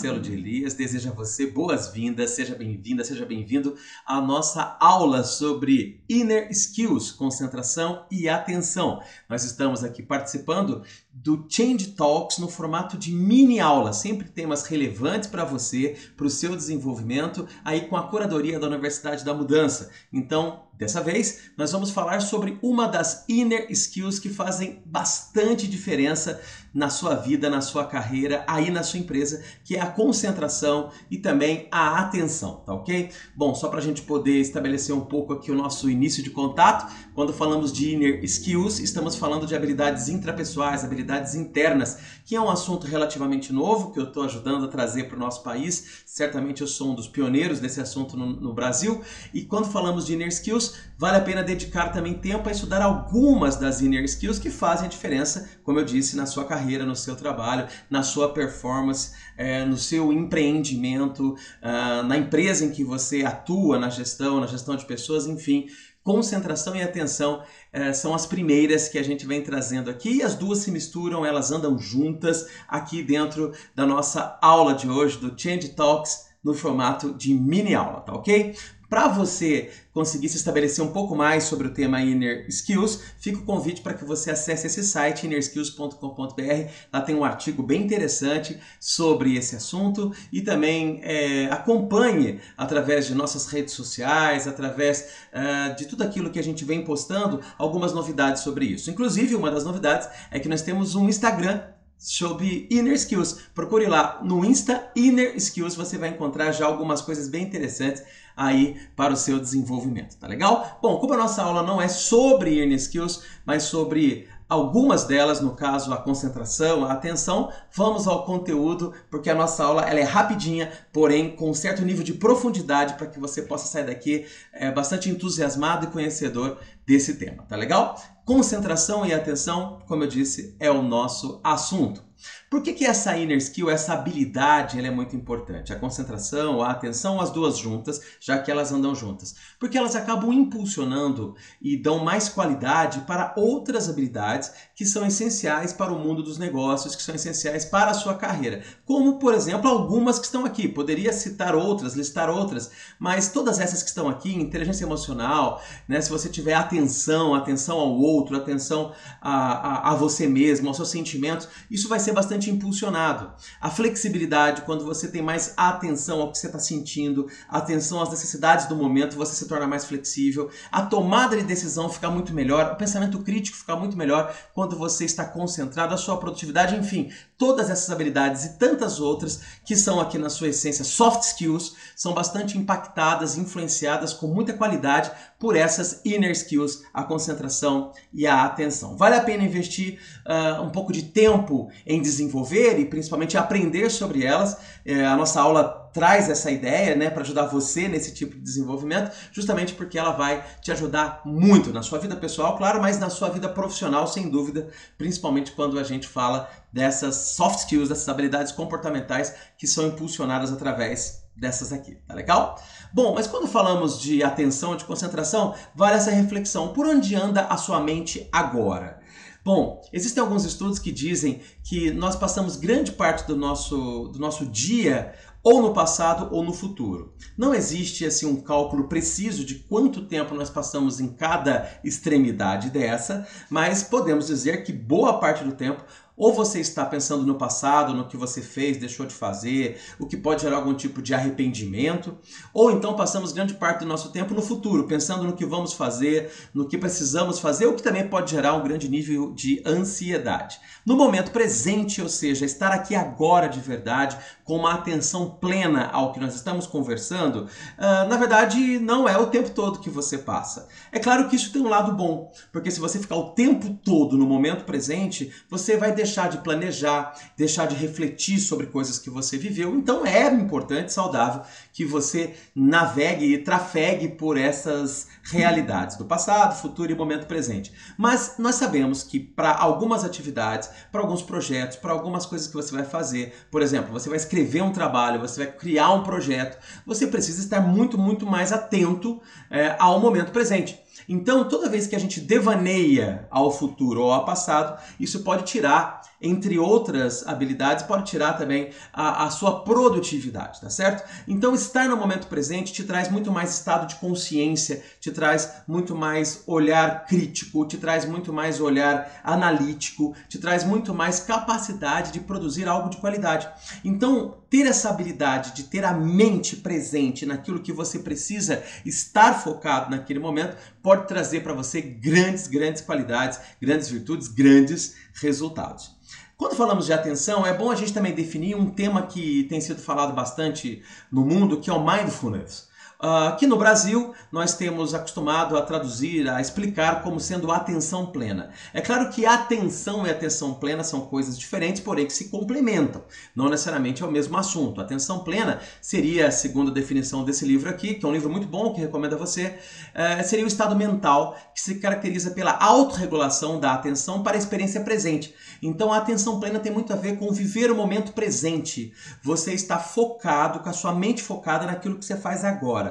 Marcelo de Elias deseja a você boas-vindas, seja bem-vinda, seja bem-vindo à nossa aula sobre Inner Skills, concentração e atenção. Nós estamos aqui participando do Change Talks no formato de mini aula, sempre temas relevantes para você, para o seu desenvolvimento, aí com a curadoria da Universidade da Mudança. Então, dessa vez, nós vamos falar sobre uma das inner skills que fazem bastante diferença na sua vida, na sua carreira, aí na sua empresa, que é a concentração e também a atenção, tá ok? Bom, só para a gente poder estabelecer um pouco aqui o nosso início de contato, quando falamos de inner skills, estamos falando de habilidades intrapessoais, habilidades internas, que é um assunto relativamente novo que eu estou ajudando a trazer para o nosso país. Certamente eu sou um dos pioneiros desse assunto no, no Brasil. E quando falamos de inner skills, vale a pena dedicar também tempo a estudar algumas das inner skills que fazem a diferença, como eu disse, na sua carreira, no seu trabalho, na sua performance, é, no seu empreendimento, uh, na empresa em que você atua, na gestão, na gestão de pessoas, enfim concentração e atenção eh, são as primeiras que a gente vem trazendo aqui e as duas se misturam, elas andam juntas aqui dentro da nossa aula de hoje do Change Talks no formato de mini aula, tá ok? Para você conseguir se estabelecer um pouco mais sobre o tema Inner Skills, fica o convite para que você acesse esse site innerskills.com.br. Lá tem um artigo bem interessante sobre esse assunto e também é, acompanhe através de nossas redes sociais, através uh, de tudo aquilo que a gente vem postando, algumas novidades sobre isso. Inclusive, uma das novidades é que nós temos um Instagram sobre Inner Skills. Procure lá no Insta Inner Skills, você vai encontrar já algumas coisas bem interessantes aí para o seu desenvolvimento, tá legal? Bom, como a nossa aula não é sobre Inner Skills, mas sobre algumas delas, no caso a concentração, a atenção, vamos ao conteúdo, porque a nossa aula ela é rapidinha, porém com um certo nível de profundidade para que você possa sair daqui é, bastante entusiasmado e conhecedor desse tema, tá legal? Concentração e atenção, como eu disse, é o nosso assunto. Por que, que essa inner skill, essa habilidade, ela é muito importante? A concentração, a atenção, as duas juntas, já que elas andam juntas. Porque elas acabam impulsionando e dão mais qualidade para outras habilidades que são essenciais para o mundo dos negócios, que são essenciais para a sua carreira. Como, por exemplo, algumas que estão aqui. Poderia citar outras, listar outras, mas todas essas que estão aqui, inteligência emocional, né? se você tiver atenção, atenção ao outro, atenção a, a, a você mesmo, aos seus sentimentos, isso vai ser ser bastante impulsionado. A flexibilidade, quando você tem mais atenção ao que você está sentindo, atenção às necessidades do momento, você se torna mais flexível. A tomada de decisão fica muito melhor, o pensamento crítico fica muito melhor quando você está concentrado, a sua produtividade, enfim, todas essas habilidades e tantas outras que são aqui na sua essência soft skills, são bastante impactadas, influenciadas com muita qualidade por essas inner skills, a concentração e a atenção. Vale a pena investir uh, um pouco de tempo em desenvolver e principalmente aprender sobre elas. É, a nossa aula traz essa ideia né, para ajudar você nesse tipo de desenvolvimento, justamente porque ela vai te ajudar muito na sua vida pessoal, claro, mas na sua vida profissional, sem dúvida, principalmente quando a gente fala dessas soft skills, dessas habilidades comportamentais que são impulsionadas através dessas aqui, tá legal? Bom, mas quando falamos de atenção, de concentração, vale essa reflexão. Por onde anda a sua mente agora? Bom, existem alguns estudos que dizem que nós passamos grande parte do nosso, do nosso dia ou no passado ou no futuro. Não existe assim um cálculo preciso de quanto tempo nós passamos em cada extremidade dessa, mas podemos dizer que boa parte do tempo ou você está pensando no passado, no que você fez, deixou de fazer, o que pode gerar algum tipo de arrependimento, ou então passamos grande parte do nosso tempo no futuro, pensando no que vamos fazer, no que precisamos fazer, o que também pode gerar um grande nível de ansiedade. No momento presente, ou seja, estar aqui agora de verdade, com uma atenção plena ao que nós estamos conversando, uh, na verdade não é o tempo todo que você passa. É claro que isso tem um lado bom, porque se você ficar o tempo todo no momento presente, você vai deixar deixar de planejar, deixar de refletir sobre coisas que você viveu. Então é importante, saudável, que você navegue e trafegue por essas realidades do passado, futuro e momento presente. Mas nós sabemos que para algumas atividades, para alguns projetos, para algumas coisas que você vai fazer, por exemplo, você vai escrever um trabalho, você vai criar um projeto, você precisa estar muito, muito mais atento é, ao momento presente. Então, toda vez que a gente devaneia ao futuro ou ao passado, isso pode tirar, entre outras habilidades, pode tirar também a, a sua produtividade, tá certo? Então, estar no momento presente te traz muito mais estado de consciência, te traz muito mais olhar crítico, te traz muito mais olhar analítico, te traz muito mais capacidade de produzir algo de qualidade. Então, ter essa habilidade de ter a mente presente naquilo que você precisa estar focado naquele momento pode trazer para você grandes, grandes qualidades, grandes virtudes, grandes resultados. Quando falamos de atenção, é bom a gente também definir um tema que tem sido falado bastante no mundo, que é o mindfulness. Uh, aqui no Brasil, nós temos acostumado a traduzir, a explicar como sendo atenção plena. É claro que atenção e atenção plena são coisas diferentes, porém que se complementam. Não necessariamente é o mesmo assunto. Atenção plena seria, segundo a definição desse livro aqui, que é um livro muito bom, que recomendo a você, uh, seria o estado mental que se caracteriza pela autorregulação da atenção para a experiência presente. Então a atenção plena tem muito a ver com viver o momento presente. Você está focado, com a sua mente focada naquilo que você faz agora.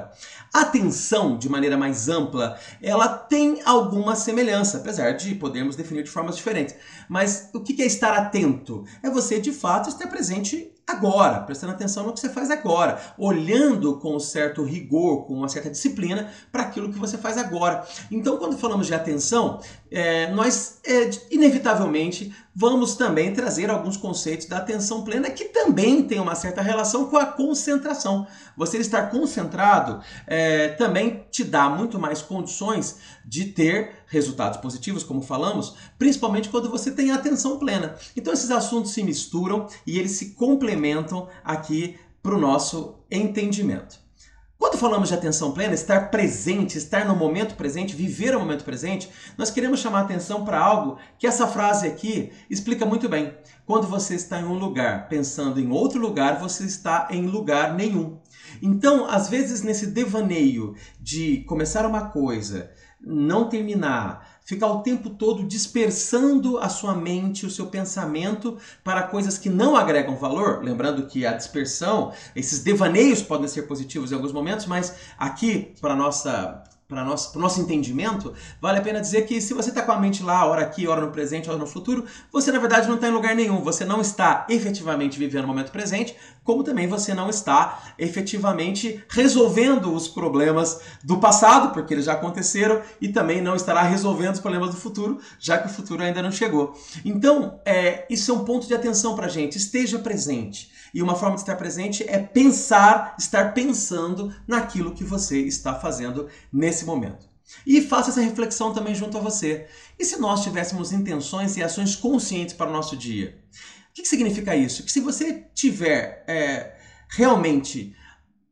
Atenção, de maneira mais ampla, ela tem alguma semelhança, apesar de podermos definir de formas diferentes. Mas o que é estar atento? É você, de fato, estar presente agora, prestando atenção no que você faz agora, olhando com um certo rigor, com uma certa disciplina para aquilo que você faz agora. Então, quando falamos de atenção, é, nós é, inevitavelmente vamos também trazer alguns conceitos da atenção plena que também tem uma certa relação com a concentração. Você estar concentrado é, também te dá muito mais condições de ter resultados positivos, como falamos, principalmente quando você tem atenção plena. Então esses assuntos se misturam e eles se complementam aqui para o nosso entendimento. Quando falamos de atenção plena, estar presente, estar no momento presente, viver o momento presente, nós queremos chamar atenção para algo que essa frase aqui explica muito bem. Quando você está em um lugar pensando em outro lugar, você está em lugar nenhum. Então, às vezes, nesse devaneio de começar uma coisa, não terminar, ficar o tempo todo dispersando a sua mente, o seu pensamento para coisas que não agregam valor. Lembrando que a dispersão, esses devaneios podem ser positivos em alguns momentos, mas aqui, para nossa para nosso, o nosso entendimento, vale a pena dizer que se você está com a mente lá, hora aqui, hora no presente, hora no futuro, você na verdade não está em lugar nenhum. Você não está efetivamente vivendo o momento presente, como também você não está efetivamente resolvendo os problemas do passado, porque eles já aconteceram, e também não estará resolvendo os problemas do futuro, já que o futuro ainda não chegou. Então, é, isso é um ponto de atenção para gente. Esteja presente. E uma forma de estar presente é pensar, estar pensando naquilo que você está fazendo nesse momento. E faça essa reflexão também junto a você. E se nós tivéssemos intenções e ações conscientes para o nosso dia? O que, significa isso? Que se você tiver é, realmente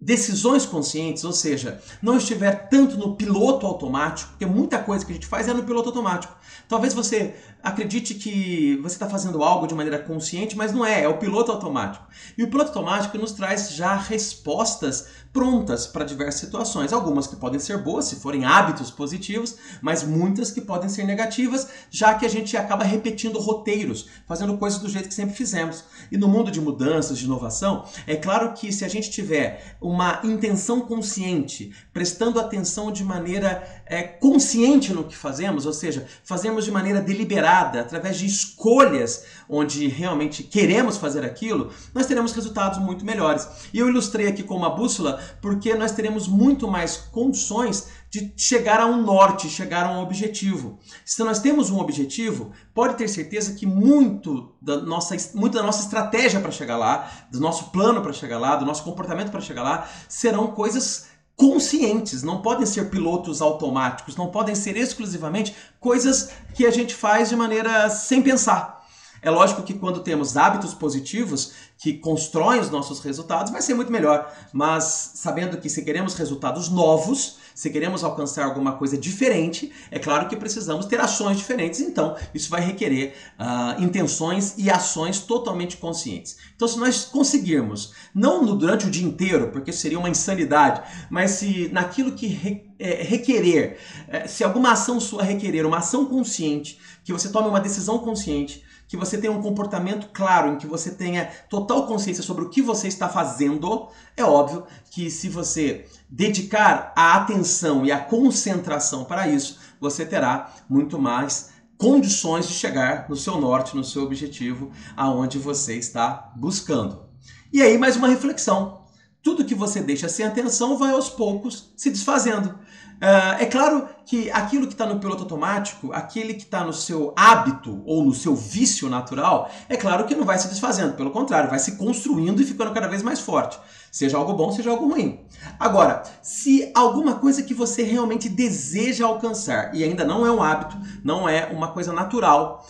decisões conscientes, ou seja, não estiver tanto no piloto automático, porque muita coisa que a gente faz é no piloto automático. Talvez você acredite que você está fazendo algo de maneira consciente, mas não é, é o piloto automático. E o piloto automático nos traz já respostas prontas para diversas situações. Algumas que podem ser boas, se forem hábitos positivos, mas muitas que podem ser negativas, já que a gente acaba repetindo roteiros, fazendo coisas do jeito que sempre fizemos. E no mundo de mudanças, de inovação, é claro que se a gente tiver uma intenção consciente, prestando atenção de maneira é, consciente no que fazemos, ou seja, fazemos de maneira deliberada, através de escolhas onde realmente queremos fazer aquilo, nós teremos resultados muito melhores. E eu ilustrei aqui com uma bússola porque nós teremos muito mais condições de chegar a um norte, chegar a um objetivo. Se nós temos um objetivo, pode ter certeza que muito da nossa, muito da nossa estratégia para chegar lá, do nosso plano para chegar lá, do nosso comportamento para chegar lá, serão coisas conscientes, não podem ser pilotos automáticos, não podem ser exclusivamente coisas que a gente faz de maneira sem pensar. É lógico que quando temos hábitos positivos que constroem os nossos resultados, vai ser muito melhor. Mas sabendo que se queremos resultados novos, se queremos alcançar alguma coisa diferente, é claro que precisamos ter ações diferentes. Então, isso vai requerer uh, intenções e ações totalmente conscientes. Então, se nós conseguirmos, não no, durante o dia inteiro, porque seria uma insanidade, mas se naquilo que re, é, requerer, é, se alguma ação sua requerer uma ação consciente, que você tome uma decisão consciente, que você tenha um comportamento claro, em que você tenha total consciência sobre o que você está fazendo, é óbvio que se você dedicar a atenção e a concentração para isso, você terá muito mais condições de chegar no seu norte, no seu objetivo, aonde você está buscando. E aí mais uma reflexão. Tudo que você deixa sem atenção vai aos poucos se desfazendo. Uh, é claro que aquilo que está no piloto automático, aquele que está no seu hábito ou no seu vício natural, é claro que não vai se desfazendo, pelo contrário, vai se construindo e ficando cada vez mais forte. Seja algo bom, seja algo ruim. Agora, se alguma coisa que você realmente deseja alcançar e ainda não é um hábito, não é uma coisa natural,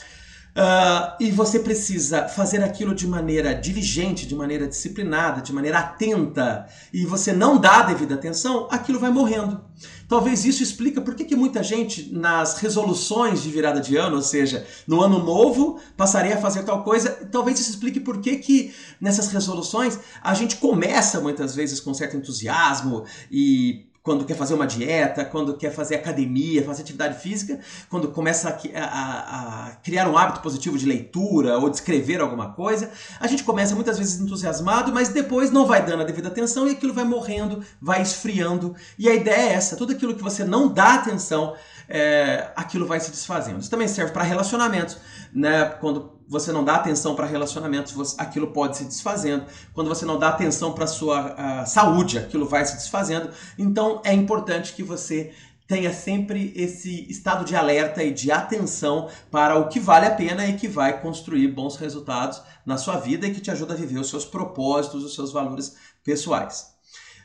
Uh, e você precisa fazer aquilo de maneira diligente, de maneira disciplinada, de maneira atenta, e você não dá a devida atenção, aquilo vai morrendo. Talvez isso explica por que, que muita gente nas resoluções de virada de ano, ou seja, no ano novo, passaria a fazer tal coisa, talvez isso explique por que, que nessas resoluções a gente começa muitas vezes com certo entusiasmo e quando quer fazer uma dieta, quando quer fazer academia, fazer atividade física, quando começa a, a, a, criar um hábito positivo de leitura ou de escrever alguma coisa, a gente começa muitas vezes entusiasmado, mas depois não vai dando a devida atenção e aquilo vai morrendo, vai esfriando. E a ideia é essa: tudo aquilo que você não dá atenção, é, aquilo vai se desfazendo. Isso também serve para relacionamentos, né? Quando você não dá atenção para relacionamentos, você, aquilo pode se desfazendo. Quando você não dá atenção para sua saúde, aquilo vai se desfazendo. Então é importante que você tenha sempre esse estado de alerta e de atenção para o que vale a pena e que vai construir bons resultados na sua vida e que te ajuda a viver os seus propósitos, os seus valores pessoais.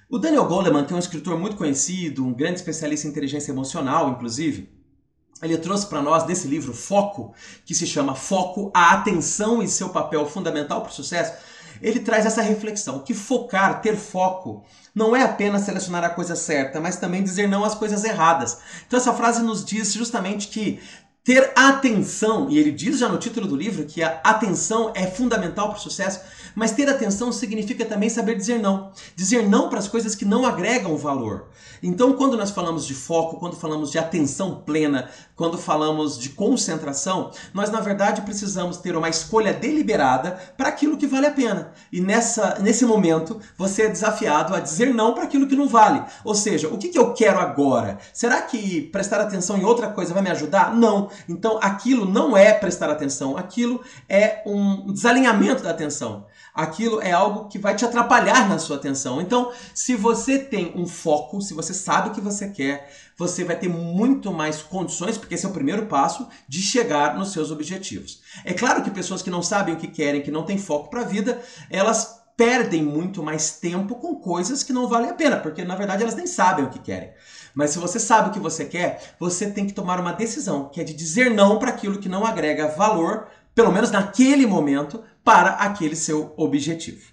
O Daniel Goleman, que é um escritor muito conhecido, um grande especialista em inteligência emocional, inclusive, ele trouxe para nós desse livro Foco, que se chama Foco, a atenção e seu papel fundamental para o sucesso. Ele traz essa reflexão que focar, ter foco, não é apenas selecionar a coisa certa, mas também dizer não às coisas erradas. Então essa frase nos diz justamente que ter atenção, e ele diz já no título do livro que a atenção é fundamental para o sucesso, mas ter atenção significa também saber dizer não. Dizer não para as coisas que não agregam valor. Então, quando nós falamos de foco, quando falamos de atenção plena, quando falamos de concentração, nós na verdade precisamos ter uma escolha deliberada para aquilo que vale a pena. E nessa, nesse momento, você é desafiado a dizer não para aquilo que não vale. Ou seja, o que, que eu quero agora? Será que prestar atenção em outra coisa vai me ajudar? Não. Então, aquilo não é prestar atenção, aquilo é um desalinhamento da atenção aquilo é algo que vai te atrapalhar na sua atenção. Então, se você tem um foco, se você sabe o que você quer, você vai ter muito mais condições, porque esse é o primeiro passo, de chegar nos seus objetivos. É claro que pessoas que não sabem o que querem, que não têm foco para a vida, elas perdem muito mais tempo com coisas que não valem a pena, porque na verdade elas nem sabem o que querem. Mas se você sabe o que você quer, você tem que tomar uma decisão, que é de dizer não para aquilo que não agrega valor, pelo menos naquele momento, para aquele seu objetivo.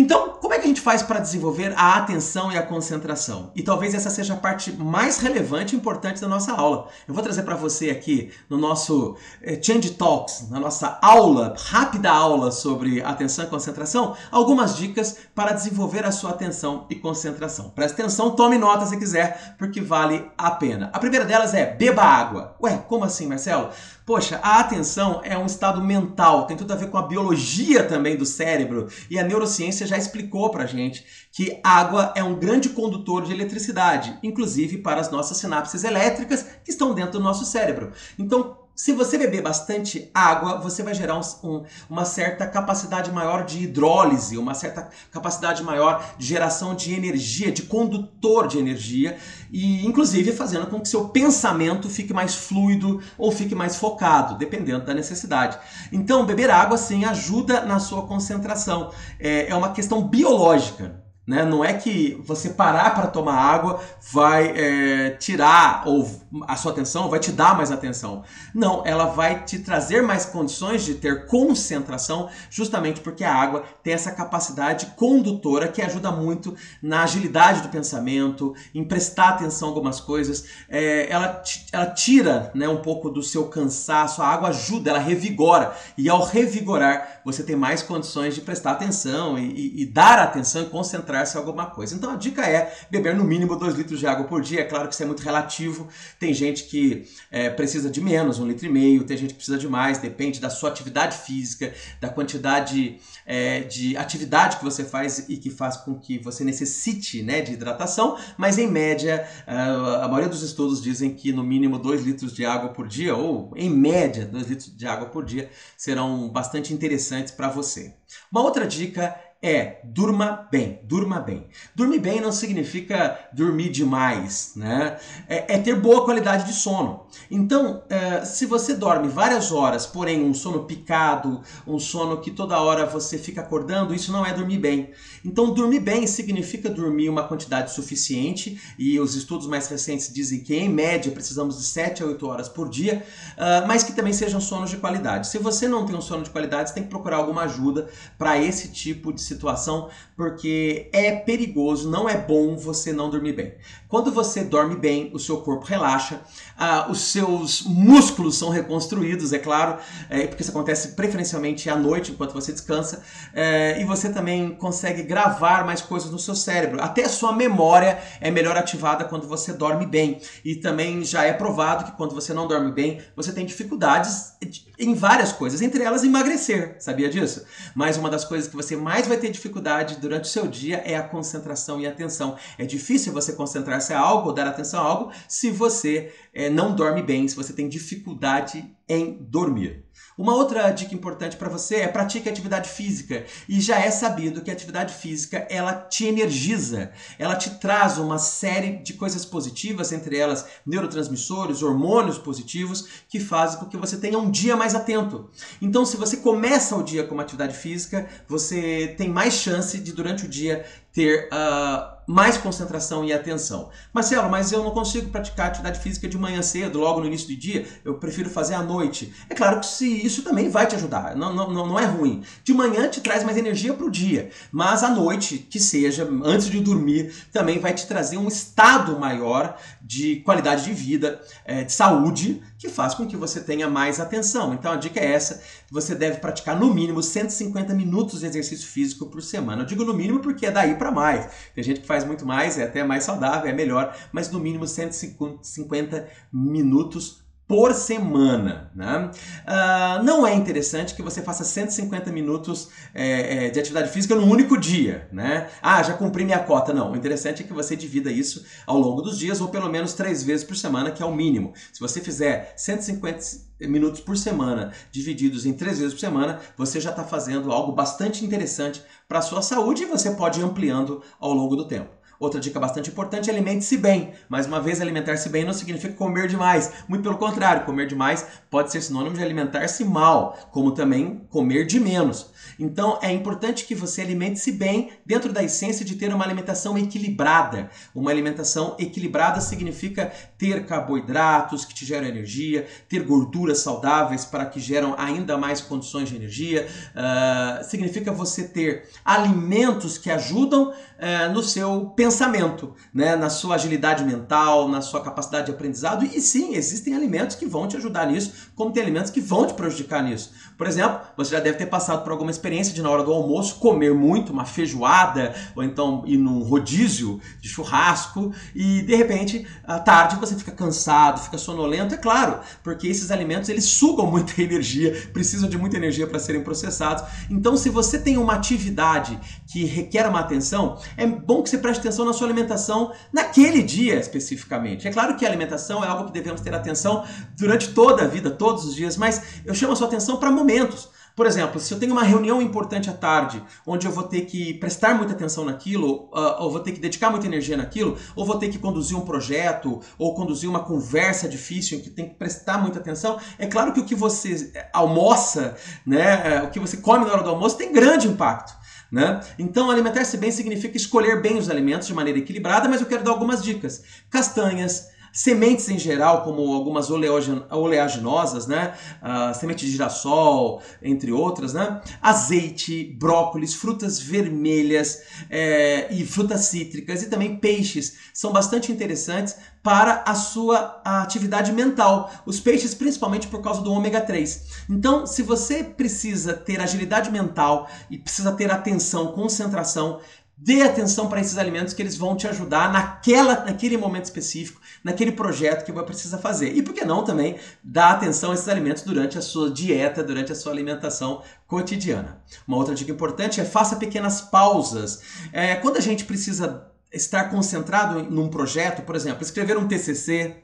Então, como é que a gente faz para desenvolver a atenção e a concentração? E talvez essa seja a parte mais relevante e importante da nossa aula. Eu vou trazer para você aqui no nosso eh, Change Talks, na nossa aula, rápida aula sobre atenção e concentração, algumas dicas para desenvolver a sua atenção e concentração. Preste atenção, tome nota se quiser, porque vale a pena. A primeira delas é beba água. Ué, como assim, Marcelo? Poxa, a atenção é um estado mental, tem tudo a ver com a biologia também do cérebro e a neurociência já explicou pra gente que água é um grande condutor de eletricidade, inclusive para as nossas sinapses elétricas que estão dentro do nosso cérebro. Então, se você beber bastante água, você vai gerar um, um, uma certa capacidade maior de hidrólise, uma certa capacidade maior de geração de energia, de condutor de energia, e inclusive fazendo com que seu pensamento fique mais fluido ou fique mais focado, dependendo da necessidade. Então, beber água sim ajuda na sua concentração. É, é uma questão biológica. Né? Não é que você parar para tomar água vai é, tirar ou a sua atenção, vai te dar mais atenção. Não, ela vai te trazer mais condições de ter concentração, justamente porque a água tem essa capacidade condutora que ajuda muito na agilidade do pensamento, em prestar atenção a algumas coisas. É, ela, ela tira né, um pouco do seu cansaço, a água ajuda, ela revigora. E ao revigorar, você tem mais condições de prestar atenção e, e, e dar atenção e concentrar em alguma coisa. Então a dica é beber no mínimo 2 litros de água por dia. É claro que isso é muito relativo. Tem gente que é, precisa de menos, um litro e meio, tem gente que precisa de mais, depende da sua atividade física, da quantidade é, de atividade que você faz e que faz com que você necessite né, de hidratação, mas em média, a maioria dos estudos dizem que no mínimo 2 litros de água por dia, ou em média 2 litros de água por dia, serão bastante interessantes para você. Uma outra dica é durma bem, durma bem. Dormir bem não significa dormir demais, né? É, é ter boa qualidade de sono. Então, é, se você dorme várias horas, porém um sono picado, um sono que toda hora você fica acordando, isso não é dormir bem. Então, dormir bem significa dormir uma quantidade suficiente, e os estudos mais recentes dizem que, em média, precisamos de 7 a 8 horas por dia, uh, mas que também sejam sonos de qualidade. Se você não tem um sono de qualidade, você tem que procurar alguma ajuda para esse tipo de situação, porque é perigoso, não é bom você não dormir bem. Quando você dorme bem, o seu corpo relaxa, uh, os seus músculos são reconstruídos, é claro, é, porque isso acontece preferencialmente à noite, enquanto você descansa, é, e você também consegue gravar mais coisas no seu cérebro. Até a sua memória é melhor ativada quando você dorme bem. E também já é provado que quando você não dorme bem, você tem dificuldades em várias coisas, entre elas emagrecer. Sabia disso? Mas uma das coisas que você mais vai ter dificuldade durante o seu dia é a concentração e a atenção. É difícil você concentrar-se a algo, ou dar atenção a algo, se você é, não dorme bem, se você tem dificuldade em dormir. Uma outra dica importante para você é pratique atividade física. E já é sabido que a atividade física ela te energiza, ela te traz uma série de coisas positivas, entre elas neurotransmissores, hormônios positivos, que fazem com que você tenha um dia mais atento. Então, se você começa o dia com uma atividade física, você tem mais chance de durante o dia ter uh, mais concentração e atenção. Marcelo, mas eu não consigo praticar atividade física de manhã cedo, logo no início do dia, eu prefiro fazer à noite. É claro que se isso também vai te ajudar, não, não, não é ruim. De manhã te traz mais energia para o dia, mas à noite, que seja, antes de dormir, também vai te trazer um estado maior de qualidade de vida, é, de saúde, que faz com que você tenha mais atenção. Então a dica é essa: você deve praticar no mínimo 150 minutos de exercício físico por semana. Eu digo no mínimo porque é daí para mais. Tem gente que faz muito mais, é até mais saudável, é melhor, mas no mínimo 150 minutos por semana. Né? Uh, não é interessante que você faça 150 minutos é, é, de atividade física num único dia. Né? Ah, já cumpri minha cota. Não, o interessante é que você divida isso ao longo dos dias ou pelo menos três vezes por semana, que é o mínimo. Se você fizer 150 minutos por semana divididos em três vezes por semana, você já está fazendo algo bastante interessante para a sua saúde e você pode ir ampliando ao longo do tempo. Outra dica bastante importante: alimente-se bem. Mais uma vez, alimentar-se bem não significa comer demais. Muito pelo contrário, comer demais pode ser sinônimo de alimentar-se mal, como também comer de menos. Então, é importante que você alimente-se bem dentro da essência de ter uma alimentação equilibrada. Uma alimentação equilibrada significa ter carboidratos que te geram energia, ter gorduras saudáveis para que geram ainda mais condições de energia. Uh, significa você ter alimentos que ajudam uh, no seu pensamento pensamento, né? na sua agilidade mental, na sua capacidade de aprendizado. E sim, existem alimentos que vão te ajudar nisso, como tem alimentos que vão te prejudicar nisso. Por exemplo, você já deve ter passado por alguma experiência de na hora do almoço comer muito, uma feijoada, ou então ir num rodízio de churrasco, e de repente, à tarde, você fica cansado, fica sonolento, é claro, porque esses alimentos eles sugam muita energia, precisam de muita energia para serem processados. Então, se você tem uma atividade que requer uma atenção, é bom que você preste atenção atenção na sua alimentação naquele dia especificamente. É claro que a alimentação é algo que devemos ter atenção durante toda a vida, todos os dias, mas eu chamo a sua atenção para momentos. Por exemplo, se eu tenho uma reunião importante à tarde, onde eu vou ter que prestar muita atenção naquilo, uh, ou vou ter que dedicar muita energia naquilo, ou vou ter que conduzir um projeto, ou conduzir uma conversa difícil em que tem que prestar muita atenção, é claro que o que você almoça, né, é, o que você come na hora do almoço tem grande impacto. Né? Então, alimentar-se bem significa escolher bem os alimentos de maneira equilibrada, mas eu quero dar algumas dicas. Castanhas, Sementes em geral, como algumas oleaginosas, né? Uh, semente de girassol, entre outras, né? Azeite, brócolis, frutas vermelhas é, e frutas cítricas e também peixes são bastante interessantes para a sua atividade mental. Os peixes, principalmente por causa do ômega 3. Então, se você precisa ter agilidade mental e precisa ter atenção, concentração, Dê atenção para esses alimentos que eles vão te ajudar naquela, naquele momento específico, naquele projeto que você precisa fazer. E por que não também dar atenção a esses alimentos durante a sua dieta, durante a sua alimentação cotidiana. Uma outra dica importante é faça pequenas pausas. É, quando a gente precisa estar concentrado num projeto, por exemplo, escrever um TCC,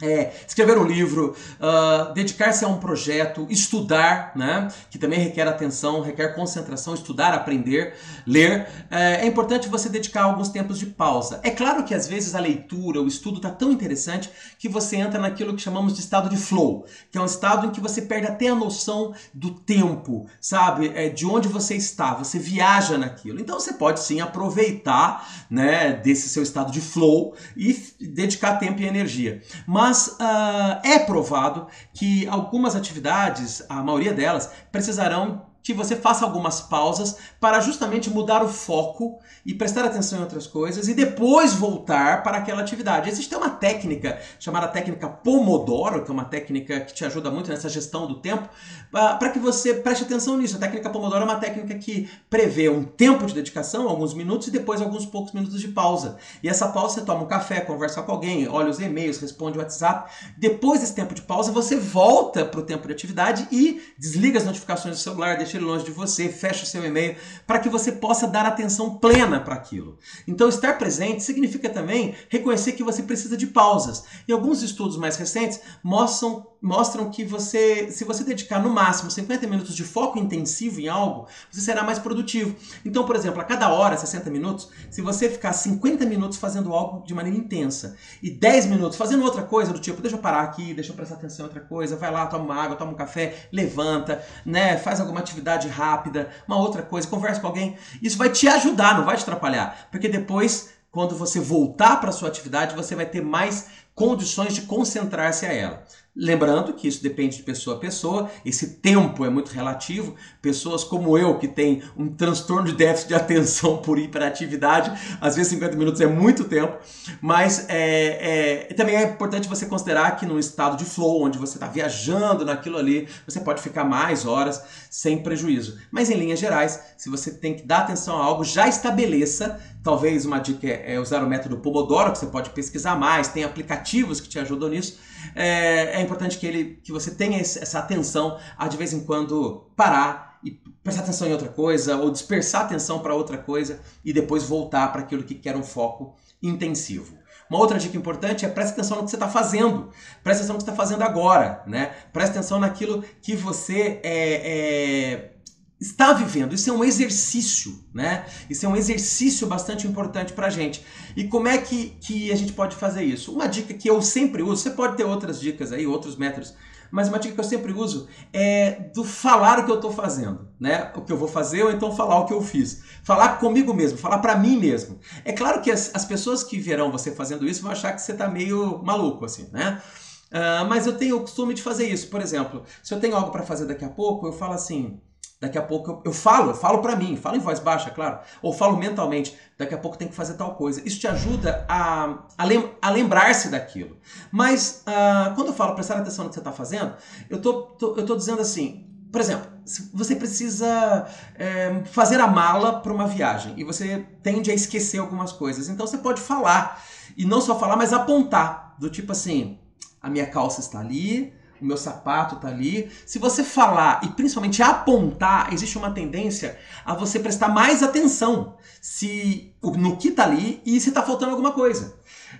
é, escrever um livro, uh, dedicar-se a um projeto, estudar, né, que também requer atenção, requer concentração, estudar, aprender, ler. É, é, importante você dedicar alguns tempos de pausa. É claro que às vezes a leitura, o estudo está tão interessante que você entra naquilo que chamamos de estado de flow, que é um estado em que você perde até a noção do tempo, sabe, é, de onde você está, você viaja naquilo. Então você pode sim aproveitar, né, desse seu estado de flow e dedicar tempo e energia. Mas mas uh, é provado que algumas atividades, a maioria delas, precisarão que você faça algumas pausas para justamente mudar o foco e prestar atenção em outras coisas e depois voltar para aquela atividade. Existe uma técnica chamada técnica Pomodoro, que é uma técnica que te ajuda muito nessa gestão do tempo, para que você preste atenção nisso. A técnica Pomodoro é uma técnica que prevê um tempo de dedicação, alguns minutos, e depois alguns poucos minutos de pausa. E essa pausa você toma um café, conversa com alguém, olha os e-mails, responde o WhatsApp. Depois desse tempo de pausa, você volta para o tempo de atividade e desliga as notificações do celular, ele longe de você, fecha o seu e-mail, para que você possa dar atenção plena para aquilo. Então, estar presente significa também reconhecer que você precisa de pausas. E alguns estudos mais recentes mostram mostram que você, se você dedicar no máximo 50 minutos de foco intensivo em algo, você será mais produtivo. Então, por exemplo, a cada hora, 60 minutos, se você ficar 50 minutos fazendo algo de maneira intensa e 10 minutos fazendo outra coisa do tipo, deixa eu parar aqui, deixa eu prestar atenção em outra coisa, vai lá, toma uma água, toma um café, levanta, né, faz alguma atividade rápida, uma outra coisa, conversa com alguém, isso vai te ajudar, não vai te atrapalhar, porque depois quando você voltar para sua atividade, você vai ter mais condições de concentrar-se a ela. Lembrando que isso depende de pessoa a pessoa, esse tempo é muito relativo. Pessoas como eu, que tem um transtorno de déficit de atenção por hiperatividade, às vezes 50 minutos é muito tempo, mas é, é, também é importante você considerar que num estado de flow, onde você está viajando naquilo ali, você pode ficar mais horas sem prejuízo. Mas em linhas gerais, se você tem que dar atenção a algo, já estabeleça. Talvez uma dica é, é usar o método Pomodoro, que você pode pesquisar mais, tem aplicativos que te ajudam nisso. É, é importante que, ele, que você tenha essa atenção a de vez em quando parar e prestar atenção em outra coisa, ou dispersar atenção para outra coisa e depois voltar para aquilo que quer um foco intensivo. Uma outra dica importante é preste atenção no que você está fazendo. Preste atenção no que você está fazendo agora. Né? Preste atenção naquilo que você é, é, está vivendo. Isso é um exercício, né? Isso é um exercício bastante importante para a gente. E como é que, que a gente pode fazer isso? Uma dica que eu sempre uso, você pode ter outras dicas aí, outros métodos, mas uma dica que eu sempre uso é do falar o que eu estou fazendo, né? O que eu vou fazer ou então falar o que eu fiz. Falar comigo mesmo, falar para mim mesmo. É claro que as, as, pessoas que verão você fazendo isso vão achar que você está meio maluco, assim, né? Uh, mas eu tenho o costume de fazer isso. Por exemplo, se eu tenho algo para fazer daqui a pouco, eu falo assim: Daqui a pouco eu, eu falo, eu falo para mim, falo em voz baixa, claro, ou falo mentalmente, daqui a pouco tem que fazer tal coisa. Isso te ajuda a, a, lem, a lembrar-se daquilo. Mas uh, quando eu falo prestar atenção no que você está fazendo, eu tô, tô, eu tô dizendo assim, por exemplo, você precisa é, fazer a mala para uma viagem e você tende a esquecer algumas coisas. Então você pode falar, e não só falar, mas apontar, do tipo assim, a minha calça está ali, o meu sapato tá ali. Se você falar e principalmente apontar, existe uma tendência a você prestar mais atenção se no que tá ali e se tá faltando alguma coisa.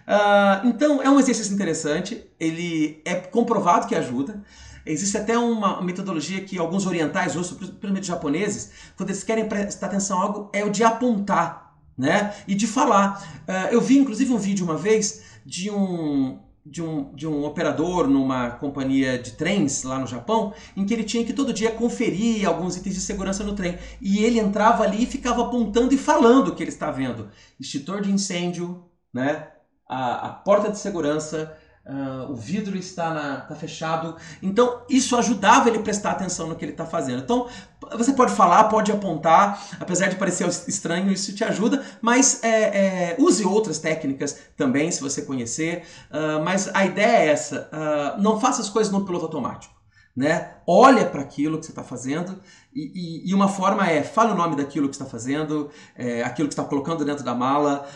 Uh, então é um exercício interessante, ele é comprovado que ajuda. Existe até uma metodologia que alguns orientais usam, principalmente japoneses, quando eles querem prestar atenção a algo, é o de apontar, né? E de falar. Uh, eu vi inclusive um vídeo uma vez de um, de um, de um operador numa companhia de trens lá no Japão, em que ele tinha que todo dia conferir alguns itens de segurança no trem. E ele entrava ali e ficava apontando e falando o que ele está vendo. Extintor de incêndio, né? a, a porta de segurança, Uh, o vidro está, na, está fechado. Então, isso ajudava ele a prestar atenção no que ele está fazendo. Então, você pode falar, pode apontar, apesar de parecer estranho, isso te ajuda, mas é, é, use outras técnicas também, se você conhecer. Uh, mas a ideia é essa: uh, não faça as coisas no piloto automático. né? Olha para aquilo que você está fazendo e, e, e, uma forma é fale o nome daquilo que está fazendo, é, aquilo que está colocando dentro da mala,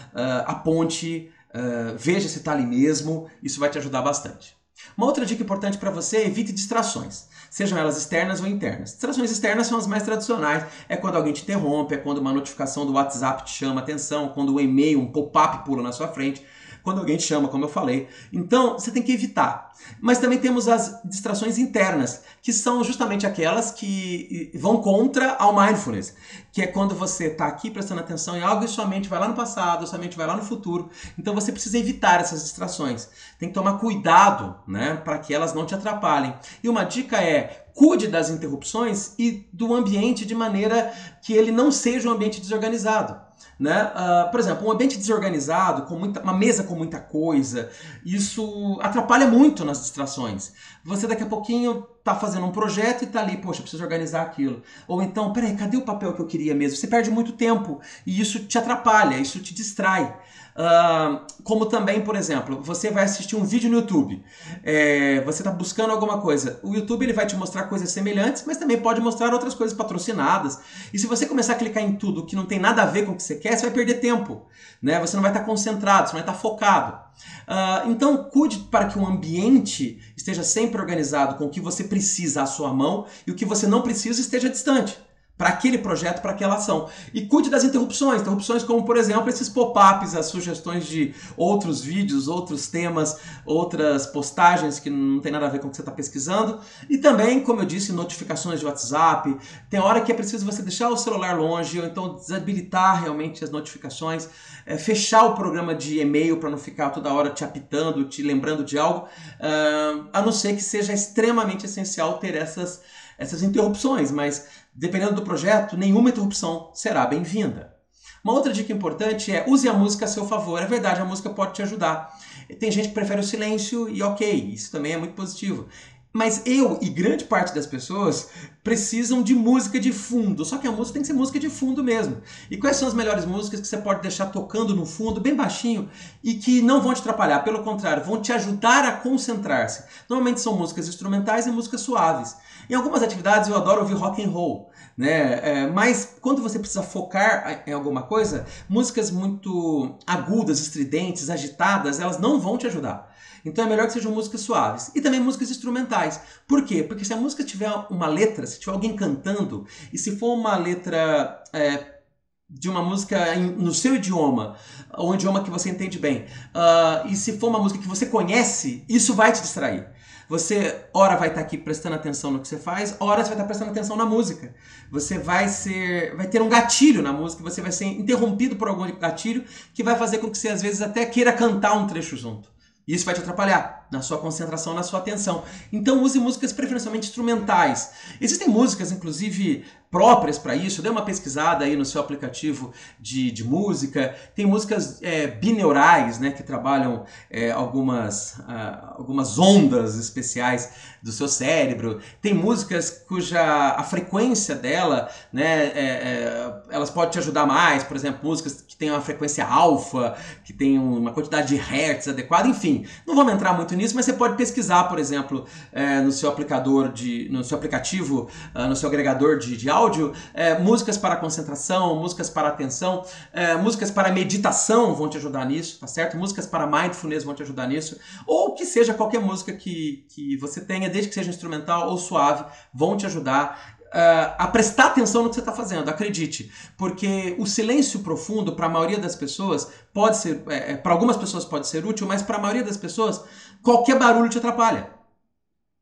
aponte, uh, veja se está ali mesmo. Isso vai te ajudar bastante. Uma outra dica importante para você é evite distrações, sejam elas externas ou internas. Distrações externas são as mais tradicionais, é quando alguém te interrompe, é quando uma notificação do WhatsApp te chama atenção, quando um e-mail, um pop-up pula na sua frente quando alguém te chama, como eu falei. Então, você tem que evitar. Mas também temos as distrações internas, que são justamente aquelas que vão contra ao mindfulness, que é quando você está aqui prestando atenção em algo e sua mente vai lá no passado, sua mente vai lá no futuro. Então, você precisa evitar essas distrações. Tem que tomar cuidado, né, para que elas não te atrapalhem. E uma dica é cuide das interrupções e do ambiente de maneira que ele não seja um ambiente desorganizado. Né? Uh, por exemplo, um ambiente desorganizado, com muita, uma mesa com muita coisa, isso atrapalha muito nas distrações. Você daqui a pouquinho tá fazendo um projeto e tá ali, poxa, preciso organizar aquilo. Ou então, peraí, cadê o papel que eu queria mesmo? Você perde muito tempo e isso te atrapalha, isso te distrai. Uh, como também, por exemplo, você vai assistir um vídeo no YouTube, é, você está buscando alguma coisa. O YouTube ele vai te mostrar coisas semelhantes, mas também pode mostrar outras coisas patrocinadas. E se você começar a clicar em tudo que não tem nada a ver com o que você quer, você vai perder tempo. Né? Você não vai estar tá concentrado, você não vai estar tá focado. Uh, então, cuide para que o ambiente esteja sempre organizado com o que você precisa à sua mão e o que você não precisa esteja distante para aquele projeto, para aquela ação. E cuide das interrupções, interrupções como, por exemplo, esses pop-ups, as sugestões de outros vídeos, outros temas, outras postagens que não tem nada a ver com o que você está pesquisando. E também, como eu disse, notificações de WhatsApp. Tem hora que é preciso você deixar o celular longe, ou então desabilitar realmente as notificações, é, fechar o programa de e-mail para não ficar toda hora te apitando, te lembrando de algo, uh, a não ser que seja extremamente essencial ter essas, essas interrupções, mas Dependendo do projeto, nenhuma interrupção será bem-vinda. Uma outra dica importante é use a música a seu favor. É verdade, a música pode te ajudar. Tem gente que prefere o silêncio e ok, isso também é muito positivo. Mas eu e grande parte das pessoas precisam de música de fundo. Só que a música tem que ser música de fundo mesmo. E quais são as melhores músicas que você pode deixar tocando no fundo, bem baixinho, e que não vão te atrapalhar? Pelo contrário, vão te ajudar a concentrar-se. Normalmente são músicas instrumentais e músicas suaves. Em algumas atividades eu adoro ouvir rock and roll, né? É, mas quando você precisa focar em alguma coisa, músicas muito agudas, estridentes, agitadas, elas não vão te ajudar. Então é melhor que sejam músicas suaves. E também músicas instrumentais. Por quê? Porque se a música tiver uma letra, se tiver alguém cantando, e se for uma letra é, de uma música no seu idioma, ou um idioma que você entende bem, uh, e se for uma música que você conhece, isso vai te distrair. Você, ora, vai estar aqui prestando atenção no que você faz, ora, você vai estar prestando atenção na música. Você vai ser, vai ter um gatilho na música, você vai ser interrompido por algum gatilho que vai fazer com que você, às vezes, até queira cantar um trecho junto. Isso vai te atrapalhar na sua concentração, na sua atenção. Então use músicas preferencialmente instrumentais. Existem músicas, inclusive, próprias para isso. Dê uma pesquisada aí no seu aplicativo de, de música. Tem músicas é, bineurais, né, que trabalham é, algumas, uh, algumas ondas especiais do seu cérebro. Tem músicas cuja a frequência dela, né, é, é elas podem te ajudar mais. Por exemplo, músicas que têm uma frequência alfa, que tem uma quantidade de hertz adequada. Enfim, não vamos entrar muito nisso, mas você pode pesquisar, por exemplo, é, no seu aplicador de, no seu aplicativo, uh, no seu agregador de, de áudio áudio, é, músicas para concentração, músicas para atenção, é, músicas para meditação vão te ajudar nisso, tá certo? Músicas para mindfulness vão te ajudar nisso, ou que seja qualquer música que, que você tenha, desde que seja instrumental ou suave, vão te ajudar Uh, a prestar atenção no que você está fazendo, acredite, porque o silêncio profundo para a maioria das pessoas pode ser, é, é para algumas pessoas pode ser útil, mas para a maioria das pessoas qualquer barulho te atrapalha.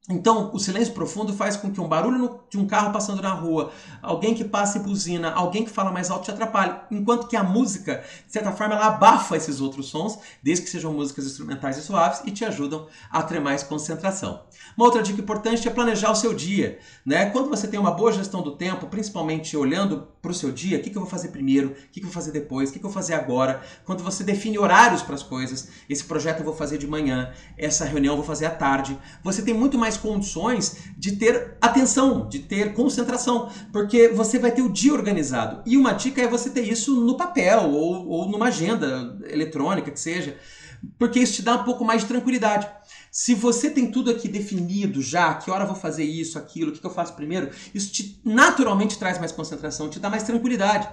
Então, o silêncio profundo faz com que um barulho de um carro passando na rua, alguém que passa e buzina, alguém que fala mais alto te atrapalhe. Enquanto que a música, de certa forma, ela abafa esses outros sons, desde que sejam músicas instrumentais e suaves, e te ajudam a ter mais concentração. Uma outra dica importante é planejar o seu dia. Né? Quando você tem uma boa gestão do tempo, principalmente olhando para o seu dia, o que, que eu vou fazer primeiro, o que, que eu vou fazer depois, o que, que eu vou fazer agora, quando você define horários para as coisas, esse projeto eu vou fazer de manhã, essa reunião eu vou fazer à tarde, você tem muito mais mais condições de ter atenção, de ter concentração, porque você vai ter o dia organizado. E uma dica é você ter isso no papel ou, ou numa agenda eletrônica, que seja, porque isso te dá um pouco mais de tranquilidade. Se você tem tudo aqui definido já, que hora vou fazer isso, aquilo, o que, eu faço primeiro, isso te, naturalmente traz mais concentração, te dá mais tranquilidade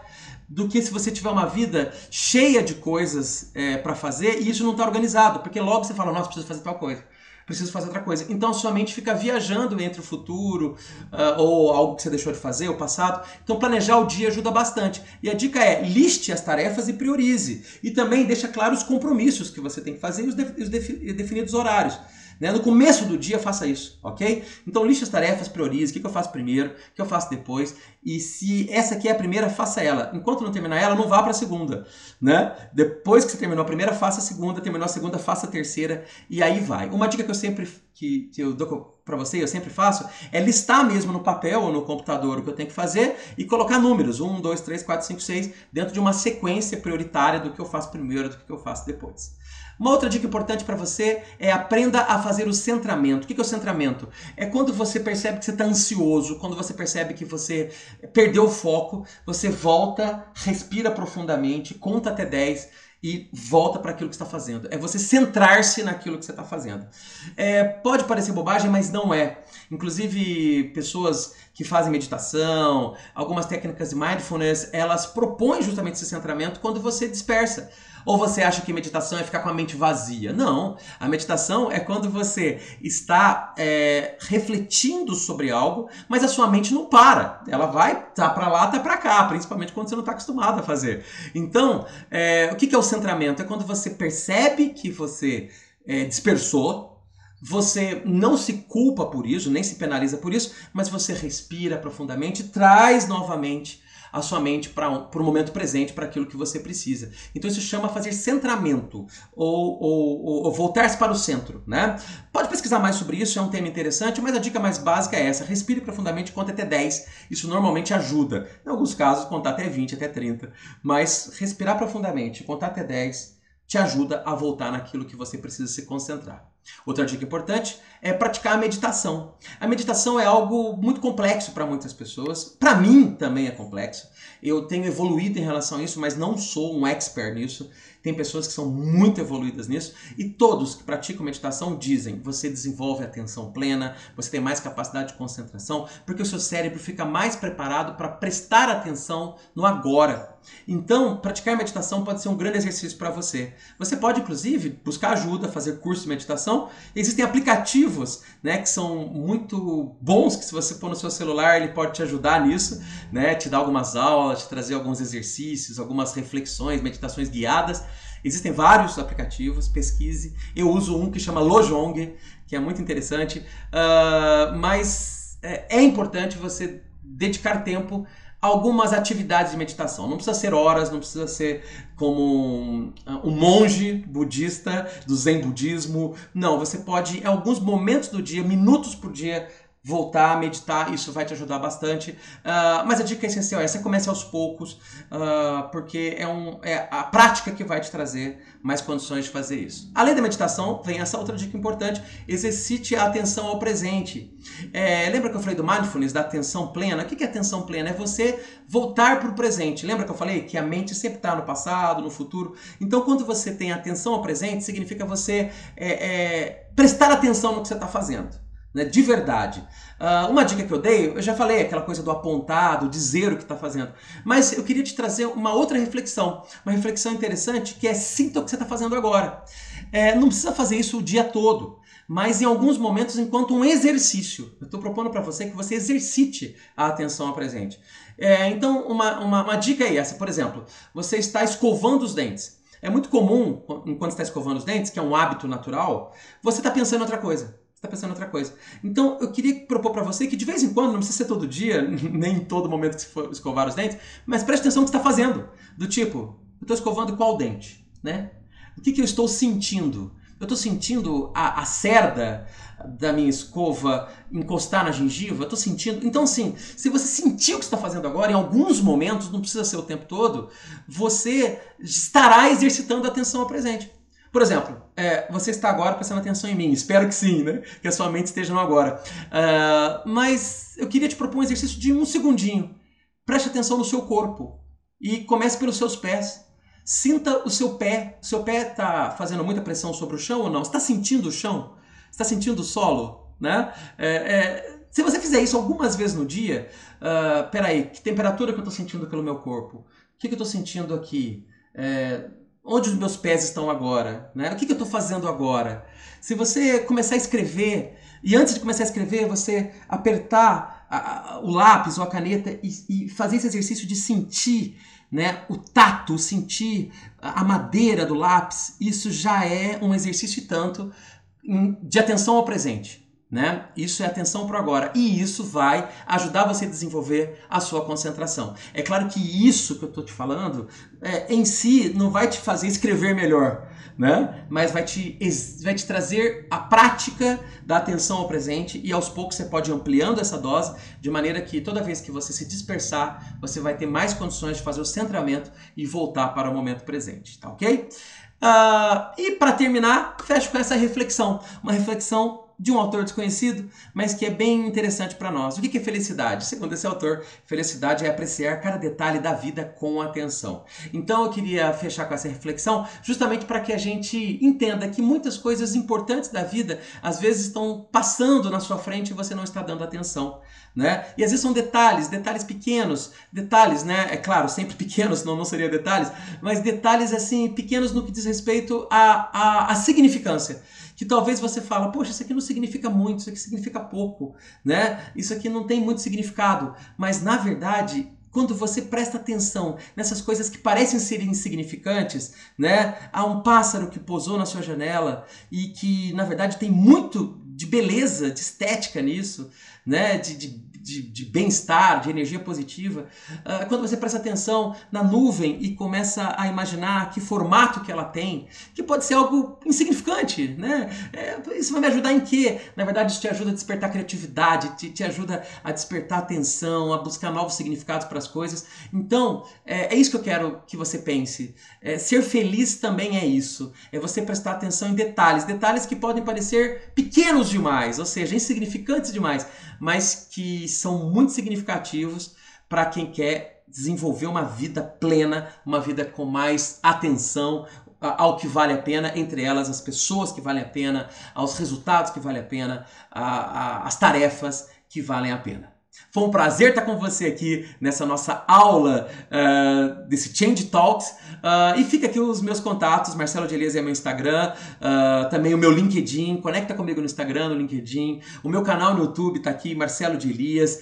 do que se você tiver uma vida cheia de coisas é, para fazer e isso não está organizado, porque logo você fala, nossa, preciso fazer tal coisa preciso fazer outra coisa. Então sua mente fica viajando entre o futuro uh, ou algo que você deixou de fazer, o passado. Então planejar o dia ajuda bastante. E a dica é liste as tarefas e priorize. E também deixa claro os compromissos que você tem que fazer e os, de, os definidos horários. Né? No começo do dia, faça isso, ok? Então, liste as tarefas, priorize, o que, que eu faço primeiro, o que eu faço depois. E se essa aqui é a primeira, faça ela. Enquanto não terminar ela, não vá para a segunda, né? Depois que você terminou a primeira, faça a segunda, terminou a segunda, faça a terceira e aí vai. Uma dica que eu sempre que, que eu dou para você, eu sempre faço, é listar mesmo no papel ou no computador o que eu tenho que fazer e colocar números, 1, 2, 3, 4, 5, 6, dentro de uma sequência prioritária do que eu faço primeiro, do que eu faço depois. Uma outra dica importante para você é aprenda a fazer o centramento. O que é o centramento? É quando você percebe que você está ansioso, quando você percebe que você perdeu o foco, você volta, respira profundamente, conta até 10 e volta para aquilo que está fazendo. É você centrar-se naquilo que você está fazendo. É, pode parecer bobagem, mas não é. Inclusive, pessoas que fazem meditação, algumas técnicas de mindfulness, elas propõem justamente esse centramento quando você dispersa. Ou você acha que meditação é ficar com a mente vazia? Não. A meditação é quando você está é, refletindo sobre algo, mas a sua mente não para. Ela vai tá para lá, tá para cá, principalmente quando você não está acostumado a fazer. Então, é, o que é o centramento? É quando você percebe que você é, dispersou, você não se culpa por isso, nem se penaliza por isso, mas você respira profundamente, traz novamente a sua mente para um, o momento presente, para aquilo que você precisa. Então isso chama fazer centramento ou, ou, ou, ou voltar-se para o centro, né? Pode pesquisar mais sobre isso, é um tema interessante, mas a dica mais básica é essa: respire profundamente, conta até 10. Isso normalmente ajuda. Em alguns casos, contar até 20, até 30. Mas respirar profundamente, contar até 10 te ajuda a voltar naquilo que você precisa se concentrar. Outra dica importante é praticar a meditação. A meditação é algo muito complexo para muitas pessoas. Para mim também é complexo. Eu tenho evoluído em relação a isso, mas não sou um expert nisso. Tem pessoas que são muito evoluídas nisso e todos que praticam meditação dizem: você desenvolve atenção plena, você tem mais capacidade de concentração, porque o seu cérebro fica mais preparado para prestar atenção no agora. Então, praticar meditação pode ser um grande exercício para você. Você pode, inclusive, buscar ajuda, fazer curso de meditação. Existem aplicativos né, que são muito bons, que se você pôr no seu celular, ele pode te ajudar nisso, né, te dar algumas aulas, te trazer alguns exercícios, algumas reflexões, meditações guiadas. Existem vários aplicativos, pesquise. Eu uso um que chama Lojong, que é muito interessante, uh, mas é, é importante você dedicar tempo algumas atividades de meditação. Não precisa ser horas, não precisa ser como um, um, monge budista do Zen budismo. Não, você pode, em alguns momentos do dia, minutos por dia, voltar a meditar, isso vai te ajudar bastante. Uh, mas a dica essencial é você comece aos poucos, uh, porque é, um, é a prática que vai te trazer mais condições de fazer isso. Além da meditação, vem essa outra dica importante: exercite a atenção ao presente. É, lembra que eu falei do mindfulness, da atenção plena? O que é atenção plena? É você voltar para o presente. Lembra que eu falei que a mente sempre está no passado, no futuro? Então, quando você tem atenção ao presente, significa você é, é, prestar atenção no que você está fazendo né, de verdade. Uh, uma dica que eu dei, eu já falei aquela coisa do apontado, dizer o que está fazendo, mas eu queria te trazer uma outra reflexão, uma reflexão interessante que é sinta o que você está fazendo agora. É, não precisa fazer isso o dia todo, mas em alguns momentos enquanto um exercício. Eu estou propondo para você que você exercite a atenção ao presente. É, então, uma, uma, uma dica é essa, por exemplo, você está escovando os dentes. É muito comum, enquanto está escovando os dentes, que é um hábito natural, você está pensando em outra coisa está pensando em outra coisa. Então, eu queria propor para você que de vez em quando, não precisa ser todo dia, nem em todo momento que você for escovar os dentes, mas preste atenção no que está fazendo. Do tipo, eu estou escovando qual dente, né? O que, que eu estou sentindo? Eu estou sentindo a, a cerda da minha escova encostar na gengiva? Eu sentindo. Então, assim, se você sentir o que está fazendo agora, em alguns momentos, não precisa ser o tempo todo, você estará exercitando a atenção ao presente. Por exemplo, é, você está agora prestando atenção em mim, espero que sim, né? Que a sua mente esteja no agora. Uh, mas eu queria te propor um exercício de um segundinho. Preste atenção no seu corpo e comece pelos seus pés. Sinta o seu pé. Seu pé está fazendo muita pressão sobre o chão ou não? Está sentindo o chão? Está sentindo o solo? Né? É, é, se você fizer isso algumas vezes no dia, uh, peraí, que temperatura que eu estou sentindo pelo meu corpo? O que, que eu estou sentindo aqui? É, onde os meus pés estão agora? Né? O que, que eu estou fazendo agora? Se você começar a escrever, e antes de começar a escrever, você apertar a, a, o lápis ou a caneta e, e, fazer esse exercício de sentir né, o tato, sentir a madeira do lápis, isso já é um exercício tanto de atenção ao presente. Né? Isso é atenção para agora e isso vai ajudar você a desenvolver a sua concentração. É claro que isso que eu estou te falando é, em si não vai te fazer escrever melhor, né? mas vai te, vai te trazer a prática da atenção ao presente e aos poucos você pode ir ampliando essa dose de maneira que toda vez que você se dispersar, você vai ter mais condições de fazer o centramento e voltar para o momento presente, tá ok? Uh, e para terminar, fecho com essa reflexão, uma reflexão de um autor desconhecido, mas que é bem interessante para nós. O que é felicidade? Segundo esse autor, felicidade é apreciar cada detalhe da vida com atenção. Então eu queria fechar com essa reflexão, justamente para que a gente entenda que muitas coisas importantes da vida às vezes estão passando na sua frente e você não está dando atenção. Né? E às vezes são detalhes, detalhes pequenos, detalhes, né? É claro, sempre pequenos, senão não seria detalhes, mas detalhes assim, pequenos no que diz respeito à, à, à significância que talvez você fala, poxa, isso aqui não significa muito, isso aqui significa pouco, né? Isso aqui não tem muito significado, mas na verdade quando você presta atenção nessas coisas que parecem ser insignificantes, né? Há um pássaro que pousou na sua janela e que, na verdade, tem muito de beleza, de estética nisso, né? De, de de, de bem-estar, de energia positiva, uh, quando você presta atenção na nuvem e começa a imaginar que formato que ela tem, que pode ser algo insignificante, né? É, isso vai me ajudar em quê? Na verdade, isso te ajuda a despertar criatividade, te, te ajuda a despertar atenção, a buscar novos significados para as coisas. Então, é, é, isso que eu quero que você pense. É, ser feliz também é isso. É você prestar atenção em detalhes, detalhes que podem parecer pequenos demais, ou seja, insignificantes demais, mas que são muito significativos para quem quer desenvolver uma vida plena, uma vida com mais atenção ao que vale a pena, entre elas as pessoas que valem a pena, aos resultados que valem a pena, às tarefas que valem a pena. Foi um prazer estar com você aqui nessa nossa aula uh, desse Change Talks. Uh, e fica aqui os meus contatos, Marcelo de Elias é meu Instagram, uh, também o meu LinkedIn, conecta comigo no Instagram, no LinkedIn, o meu canal no YouTube está aqui, Marcelo de Elias,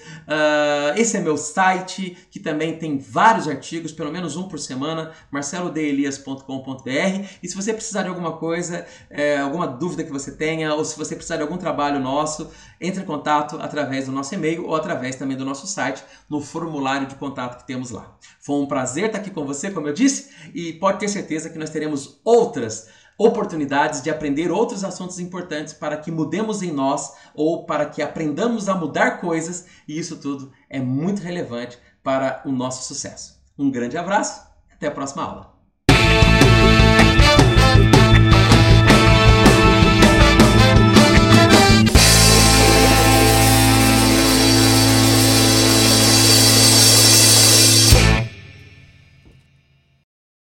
esse é meu site, que também tem vários artigos, pelo menos um por semana, marcelodelias.com.br e se você precisar de alguma coisa, alguma dúvida que você tenha, ou se você precisar de algum trabalho nosso, entre em contato através do nosso e-mail ou através também do nosso site, no formulário de contato que temos lá. Foi um prazer estar aqui com você, como eu disse, e pode ter certeza que nós teremos outras oportunidades de aprender outros assuntos importantes para que mudemos em nós ou para que aprendamos a mudar coisas, e isso tudo é muito relevante para o nosso sucesso. Um grande abraço, até a próxima aula.